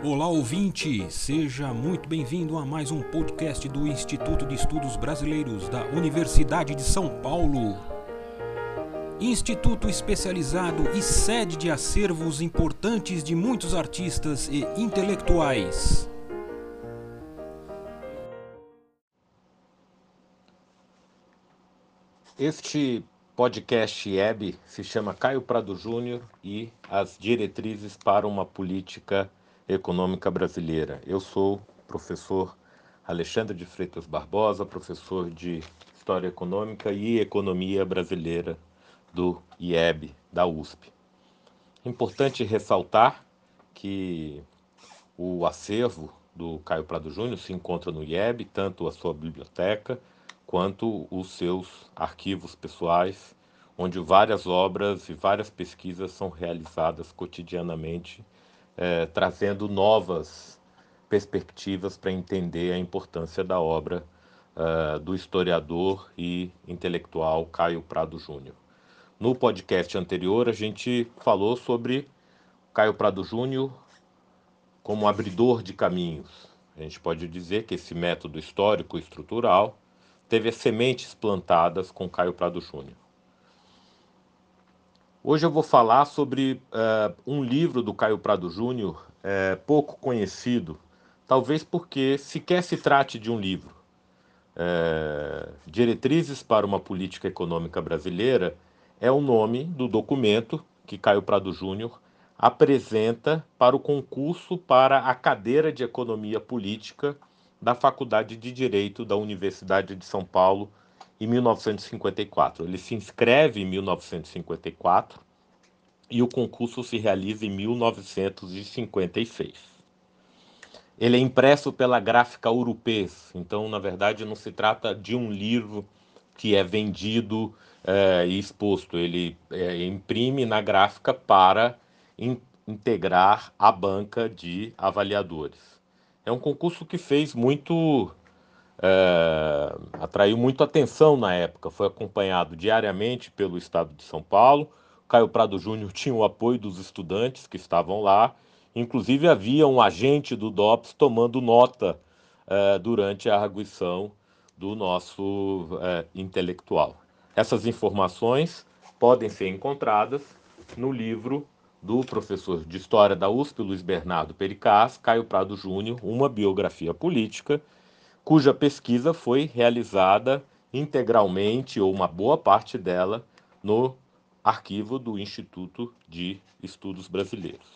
Olá ouvinte, seja muito bem-vindo a mais um podcast do Instituto de Estudos Brasileiros da Universidade de São Paulo. Instituto especializado e sede de acervos importantes de muitos artistas e intelectuais. Este podcast web se chama Caio Prado Júnior e as diretrizes para uma política econômica brasileira. Eu sou professor Alexandre de Freitas Barbosa, professor de História Econômica e Economia Brasileira do IEB, da USP. Importante ressaltar que o acervo do Caio Prado Júnior se encontra no IEB, tanto a sua biblioteca quanto os seus arquivos pessoais, onde várias obras e várias pesquisas são realizadas cotidianamente, eh, trazendo novas perspectivas para entender a importância da obra uh, do historiador e intelectual Caio Prado Júnior. No podcast anterior, a gente falou sobre Caio Prado Júnior como abridor de caminhos. A gente pode dizer que esse método histórico estrutural teve as sementes plantadas com Caio Prado Júnior. Hoje eu vou falar sobre uh, um livro do Caio Prado Júnior, uh, pouco conhecido, talvez porque sequer se trate de um livro. Uh, Diretrizes para uma Política Econômica Brasileira é o nome do documento que Caio Prado Júnior apresenta para o concurso para a cadeira de Economia Política da Faculdade de Direito da Universidade de São Paulo em 1954. Ele se inscreve em 1954 e o concurso se realiza em 1956. Ele é impresso pela Gráfica Urupês, então, na verdade, não se trata de um livro que é vendido é, e exposto. Ele é, imprime na gráfica para in, integrar a banca de avaliadores. É um concurso que fez muito. É, atraiu muito atenção na época. Foi acompanhado diariamente pelo Estado de São Paulo. Caio Prado Júnior tinha o apoio dos estudantes que estavam lá. Inclusive, havia um agente do DOPS tomando nota é, durante a arguição do nosso é, intelectual. Essas informações podem ser encontradas no livro do professor de História da USP, Luiz Bernardo Pericaz, Caio Prado Júnior, Uma Biografia Política, cuja pesquisa foi realizada integralmente, ou uma boa parte dela, no arquivo do Instituto de Estudos Brasileiros.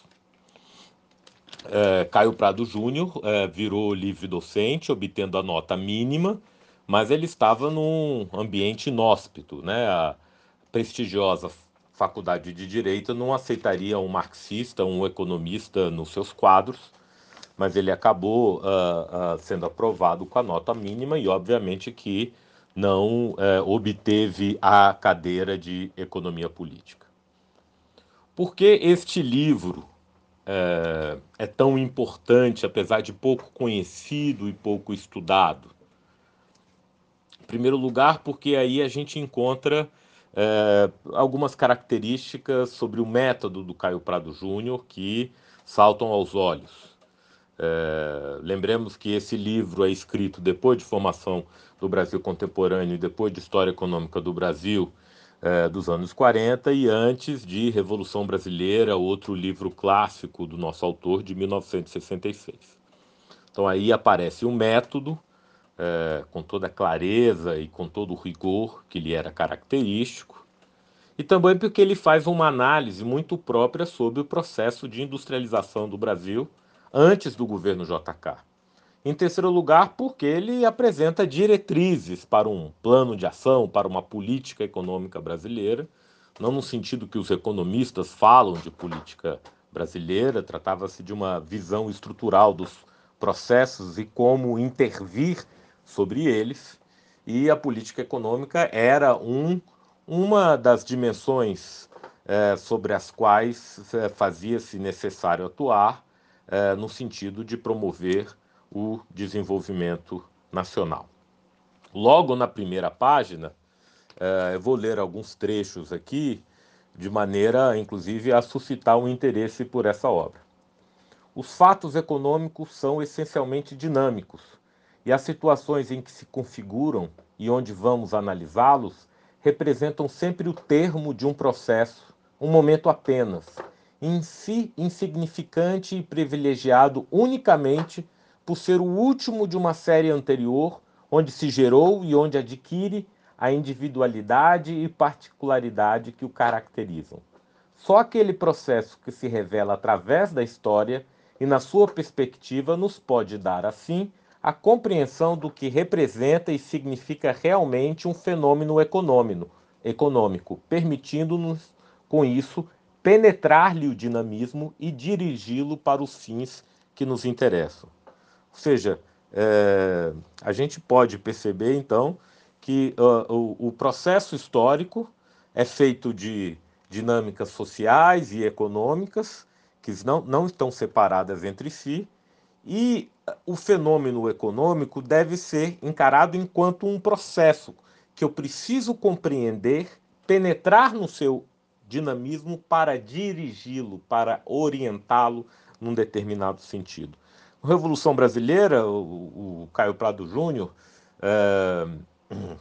É, Caio Prado Júnior é, virou livre docente, obtendo a nota mínima, mas ele estava num ambiente inóspito, né? A prestigiosa faculdade de direito não aceitaria um marxista, um economista nos seus quadros, mas ele acabou uh, uh, sendo aprovado com a nota mínima e, obviamente, que não uh, obteve a cadeira de economia política. Por que este livro é, é tão importante, apesar de pouco conhecido e pouco estudado? Em primeiro lugar, porque aí a gente encontra é, algumas características sobre o método do Caio Prado Júnior que saltam aos olhos. É, lembremos que esse livro é escrito depois de formação do Brasil contemporâneo e depois de história econômica do Brasil é, dos anos 40 e antes de Revolução Brasileira, outro livro clássico do nosso autor de 1966. Então aí aparece o um método é, com toda a clareza e com todo o rigor que lhe era característico, e também porque ele faz uma análise muito própria sobre o processo de industrialização do Brasil antes do governo JK. Em terceiro lugar, porque ele apresenta diretrizes para um plano de ação, para uma política econômica brasileira, não no sentido que os economistas falam de política brasileira, tratava-se de uma visão estrutural dos processos e como intervir sobre eles, e a política econômica era um, uma das dimensões é, sobre as quais é, fazia-se necessário atuar é, no sentido de promover o desenvolvimento nacional. Logo na primeira página, é, eu vou ler alguns trechos aqui, de maneira, inclusive, a suscitar um interesse por essa obra. os fatos econômicos são essencialmente dinâmicos e as situações em que se configuram e onde vamos analisá-los representam sempre o termo de um processo, um momento apenas, em si insignificante e privilegiado unicamente por ser o último de uma série anterior, onde se gerou e onde adquire a individualidade e particularidade que o caracterizam. Só aquele processo que se revela através da história e na sua perspectiva nos pode dar, assim, a compreensão do que representa e significa realmente um fenômeno econômico, econômico permitindo-nos, com isso, penetrar-lhe o dinamismo e dirigi-lo para os fins que nos interessam. Ou seja, é, a gente pode perceber, então, que uh, o, o processo histórico é feito de dinâmicas sociais e econômicas que não, não estão separadas entre si, e o fenômeno econômico deve ser encarado enquanto um processo que eu preciso compreender, penetrar no seu dinamismo para dirigi-lo, para orientá-lo num determinado sentido. Na Revolução Brasileira, o, o Caio Prado Júnior é,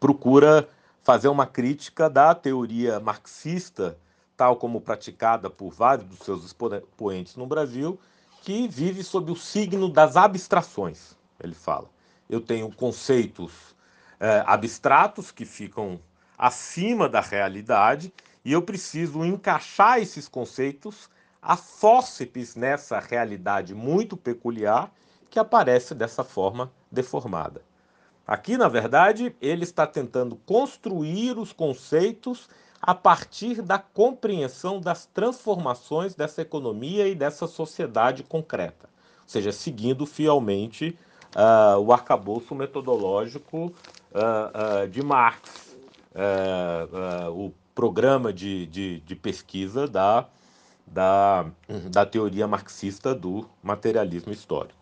procura fazer uma crítica da teoria marxista, tal como praticada por vários dos seus expoentes no Brasil, que vive sob o signo das abstrações. Ele fala: eu tenho conceitos é, abstratos que ficam acima da realidade e eu preciso encaixar esses conceitos a fórceps nessa realidade muito peculiar que aparece dessa forma deformada. Aqui, na verdade, ele está tentando construir os conceitos a partir da compreensão das transformações dessa economia e dessa sociedade concreta, ou seja, seguindo fielmente uh, o arcabouço metodológico uh, uh, de Marx, o programa de, de, de pesquisa da da, da teoria marxista do materialismo histórico.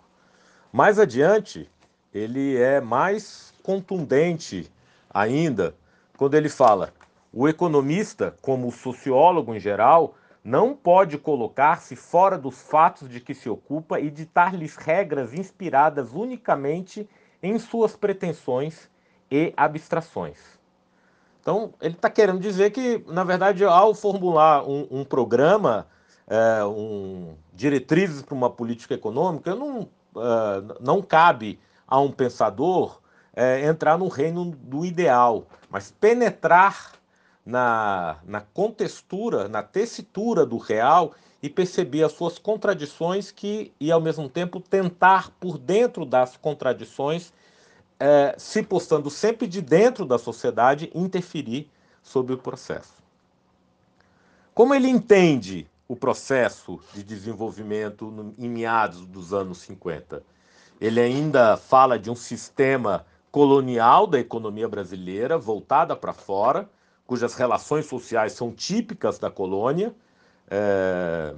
Mais adiante, ele é mais contundente ainda quando ele fala: o economista, como o sociólogo em geral, não pode colocar-se fora dos fatos de que se ocupa e ditar-lhes regras inspiradas unicamente em suas pretensões e abstrações. Então, ele está querendo dizer que, na verdade, ao formular um, um programa, é, um, diretrizes para uma política econômica, não, é, não cabe a um pensador é, entrar no reino do ideal, mas penetrar na, na contextura, na tessitura do real e perceber as suas contradições que, e ao mesmo tempo tentar, por dentro das contradições, é, se postando sempre de dentro da sociedade, interferir sobre o processo. Como ele entende o processo de desenvolvimento no, em meados dos anos 50? Ele ainda fala de um sistema colonial da economia brasileira, voltada para fora, cujas relações sociais são típicas da colônia. É,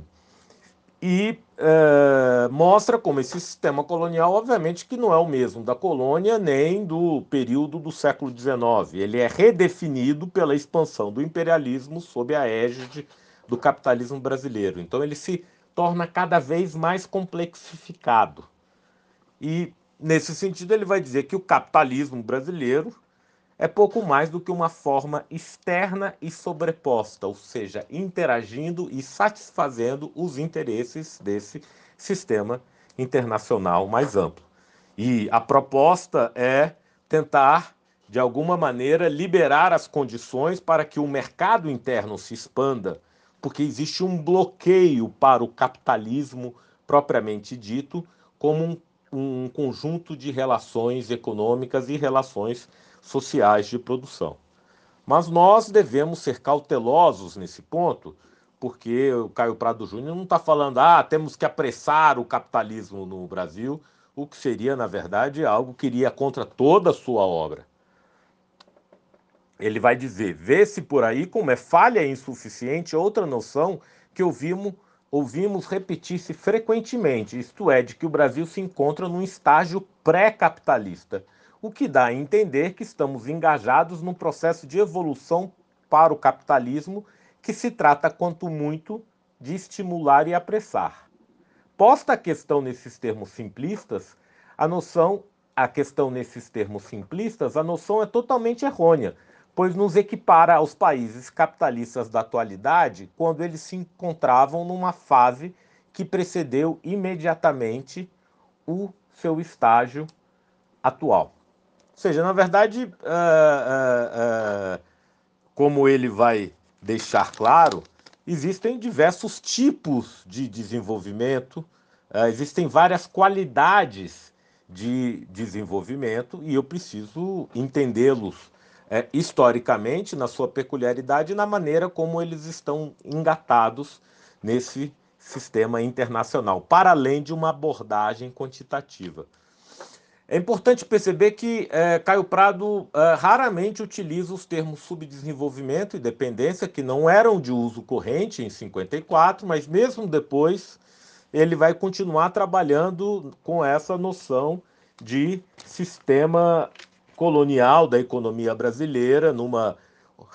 e é, mostra como esse sistema colonial, obviamente, que não é o mesmo da colônia nem do período do século XIX. Ele é redefinido pela expansão do imperialismo sob a égide do capitalismo brasileiro. Então ele se torna cada vez mais complexificado. E nesse sentido ele vai dizer que o capitalismo brasileiro é pouco mais do que uma forma externa e sobreposta, ou seja, interagindo e satisfazendo os interesses desse sistema internacional mais amplo. E a proposta é tentar, de alguma maneira, liberar as condições para que o mercado interno se expanda, porque existe um bloqueio para o capitalismo propriamente dito, como um, um conjunto de relações econômicas e relações sociais de produção. Mas nós devemos ser cautelosos nesse ponto, porque o Caio Prado Júnior não está falando, ah, temos que apressar o capitalismo no Brasil, o que seria, na verdade, algo que iria contra toda a sua obra. Ele vai dizer: vê-se por aí como é falha e insuficiente outra noção que ouvimos, ouvimos repetir-se frequentemente, isto é, de que o Brasil se encontra num estágio pré-capitalista o que dá a entender que estamos engajados num processo de evolução para o capitalismo que se trata, quanto muito, de estimular e apressar. Posta a questão nesses termos simplistas, a noção, a questão nesses termos simplistas, a noção é totalmente errônea, pois nos equipara aos países capitalistas da atualidade quando eles se encontravam numa fase que precedeu imediatamente o seu estágio atual. Ou seja, na verdade, uh, uh, uh, como ele vai deixar claro, existem diversos tipos de desenvolvimento, existem várias qualidades de desenvolvimento e eu preciso entendê-los uh, historicamente, na sua peculiaridade e na maneira como eles estão engatados nesse sistema internacional, para além de uma abordagem quantitativa. É importante perceber que é, Caio Prado é, raramente utiliza os termos subdesenvolvimento e dependência, que não eram de uso corrente em 54, mas mesmo depois ele vai continuar trabalhando com essa noção de sistema colonial da economia brasileira, numa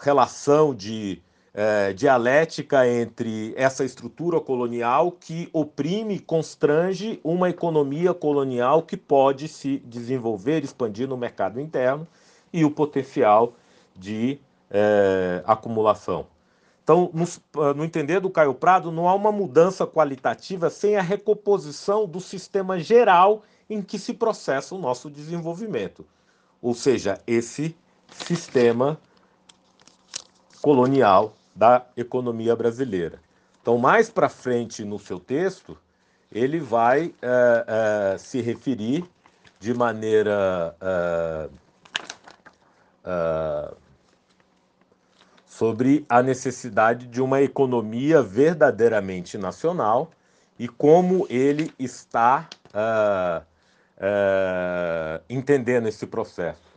relação de é, dialética entre essa estrutura colonial que oprime e constrange uma economia colonial que pode se desenvolver, expandir no mercado interno e o potencial de é, acumulação. Então, no, no, entender do Caio Prado, não há uma mudança qualitativa sem a recomposição do sistema geral em que se processa o nosso desenvolvimento. Ou seja, esse sistema colonial da economia brasileira. Então, mais para frente no seu texto, ele vai é, é, se referir de maneira é, sobre a necessidade de uma economia verdadeiramente nacional e como ele está entendendo esse processo.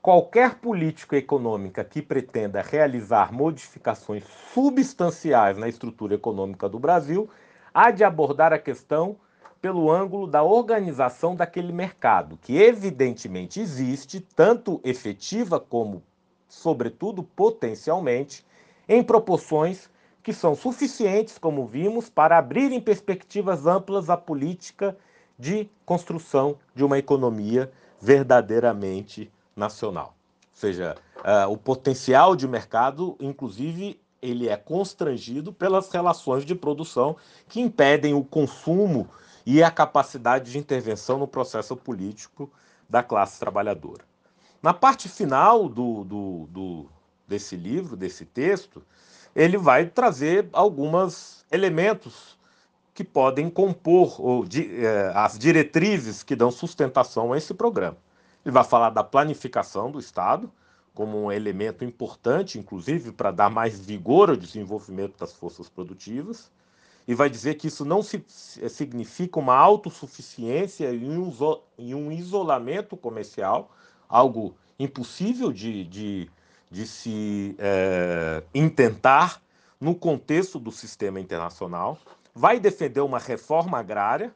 Qualquer política econômica que pretenda realizar modificações substanciais na estrutura econômica do Brasil há de abordar a questão pelo ângulo da organização daquele mercado, que evidentemente existe, tanto efetiva como, sobretudo, potencialmente, em proporções que são suficientes, como vimos, para abrir em perspectivas amplas a política de construção de uma economia verdadeiramente nacional. Ou seja, uh, o potencial de mercado, inclusive, ele é constrangido pelas relações de produção que impedem o consumo e a capacidade de intervenção no processo político da classe trabalhadora. Na parte final do, do, do, desse livro, desse texto, ele vai trazer alguns elementos que podem compor ou, di, eh, as diretrizes que dão sustentação a esse programa. Ele vai falar da planificação do Estado como um elemento importante, inclusive, para dar mais vigor ao desenvolvimento das forças produtivas, e vai dizer que isso não se, significa uma autossuficiência e um, e um isolamento comercial, algo impossível de, de, de se é, intentar no contexto do sistema internacional. Vai defender uma reforma agrária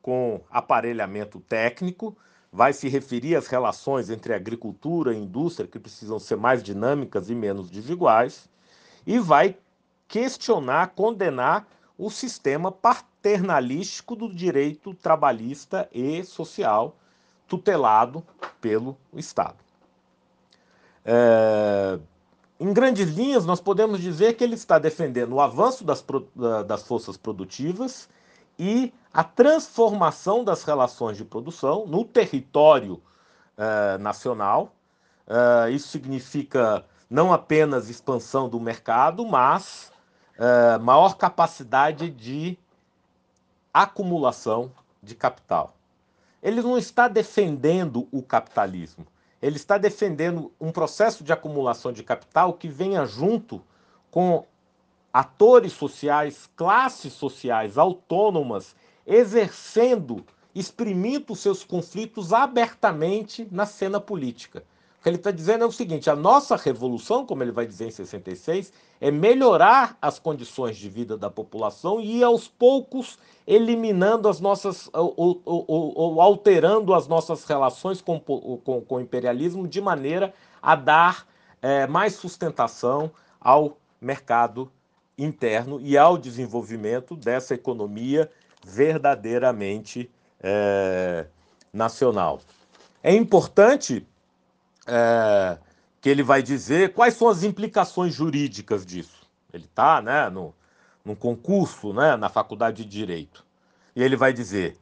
com aparelhamento técnico, vai se referir às relações entre agricultura e indústria, que precisam ser mais dinâmicas e menos desiguais, e vai questionar, condenar o sistema paternalístico do direito trabalhista e social tutelado pelo Estado. É, em grandes linhas, nós podemos dizer que ele está defendendo o avanço das, das forças produtivas e a transformação das relações de produção no território uh, nacional. Uh, isso significa não apenas expansão do mercado, mas uh, maior capacidade de acumulação de capital. Ele não está defendendo o capitalismo, ele está defendendo um processo de acumulação de capital que venha junto com atores sociais, classes sociais autônomas, exercendo, exprimindo seus conflitos abertamente na cena política. O que ele está dizendo é o seguinte: a nossa revolução, como ele vai dizer em 66, é melhorar as condições de vida da população e aos poucos eliminando as nossas, ou, ou, ou, ou alterando as nossas relações com, com, com, o imperialismo de maneira a dar é, mais sustentação ao mercado interno e ao desenvolvimento dessa economia verdadeiramente é, nacional. É importante é, que ele vai dizer quais são as implicações jurídicas disso. Ele está né, no, num concurso né, na faculdade de Direito. E ele vai dizer: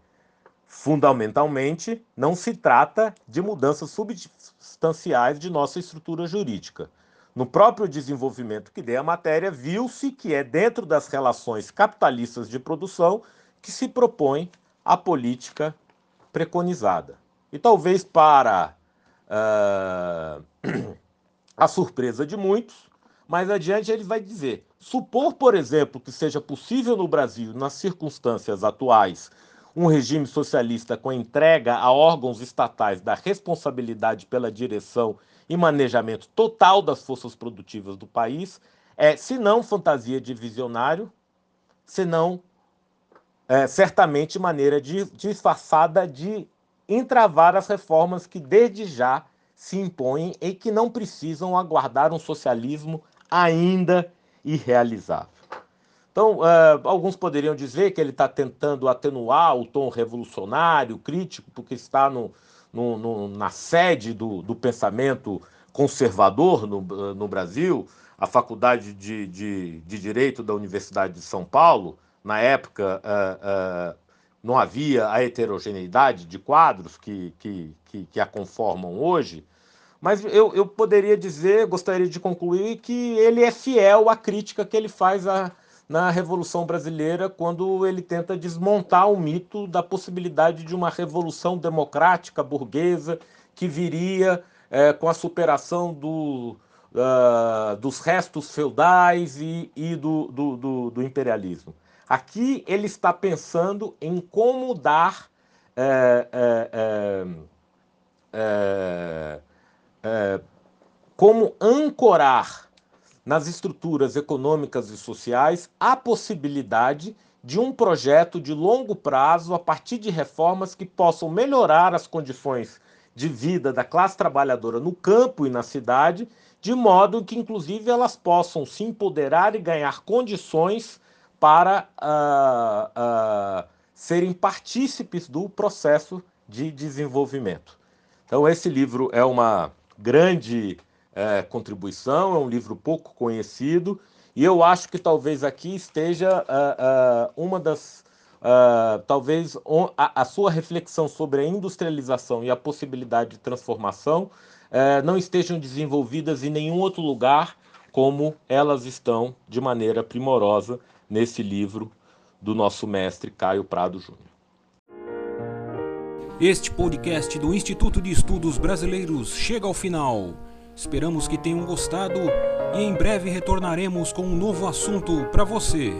fundamentalmente, não se trata de mudanças substanciais de nossa estrutura jurídica. No próprio desenvolvimento que dei a matéria, viu-se que é dentro das relações capitalistas de produção que se propõe a política preconizada. E talvez para uh, a surpresa de muitos, mais adiante ele vai dizer: supor, por exemplo, que seja possível no Brasil, nas circunstâncias atuais, um regime socialista com entrega a órgãos estatais da responsabilidade pela direção e manejamento total das forças produtivas do país, é, se não fantasia de visionário, senão é, certamente maneira de, disfarçada de entravar as reformas que desde já se impõem e que não precisam aguardar um socialismo ainda irrealizável. Então, uh, alguns poderiam dizer que ele está tentando atenuar o tom revolucionário, crítico, porque está no, no, no, na sede do, do pensamento conservador no, no, Brasil, a Faculdade de, de, de, Direito da Universidade de São Paulo, na época, uh, uh, não havia a heterogeneidade de quadros que, que, que, que a conformam hoje, mas eu, eu poderia dizer, gostaria de concluir, que ele é fiel à crítica que ele faz na Revolução Brasileira, quando ele tenta desmontar o mito da possibilidade de uma revolução democrática burguesa que viria é, com a superação do, uh, dos restos feudais e, e do, do, do, imperialismo. Aqui ele está pensando em como dar. É, é, como ancorar nas estruturas econômicas e sociais a possibilidade de um projeto de longo prazo a partir de reformas que possam melhorar as condições de vida da classe trabalhadora no campo e na cidade, de modo que, inclusive, elas possam se empoderar e ganhar condições para uh, uh, serem partícipes do processo de desenvolvimento. Então, esse livro é uma grande é, contribuição, é um livro pouco conhecido, e eu acho que talvez aqui esteja uh, uh, uma das. Uh, talvez a, a, sua reflexão sobre a industrialização e a possibilidade de transformação não estejam desenvolvidas em nenhum outro lugar como elas estão de maneira primorosa nesse livro do nosso mestre Caio Prado Júnior. Este podcast do Instituto de Estudos Brasileiros chega ao final. Esperamos que tenham gostado e em breve retornaremos com um novo assunto para você.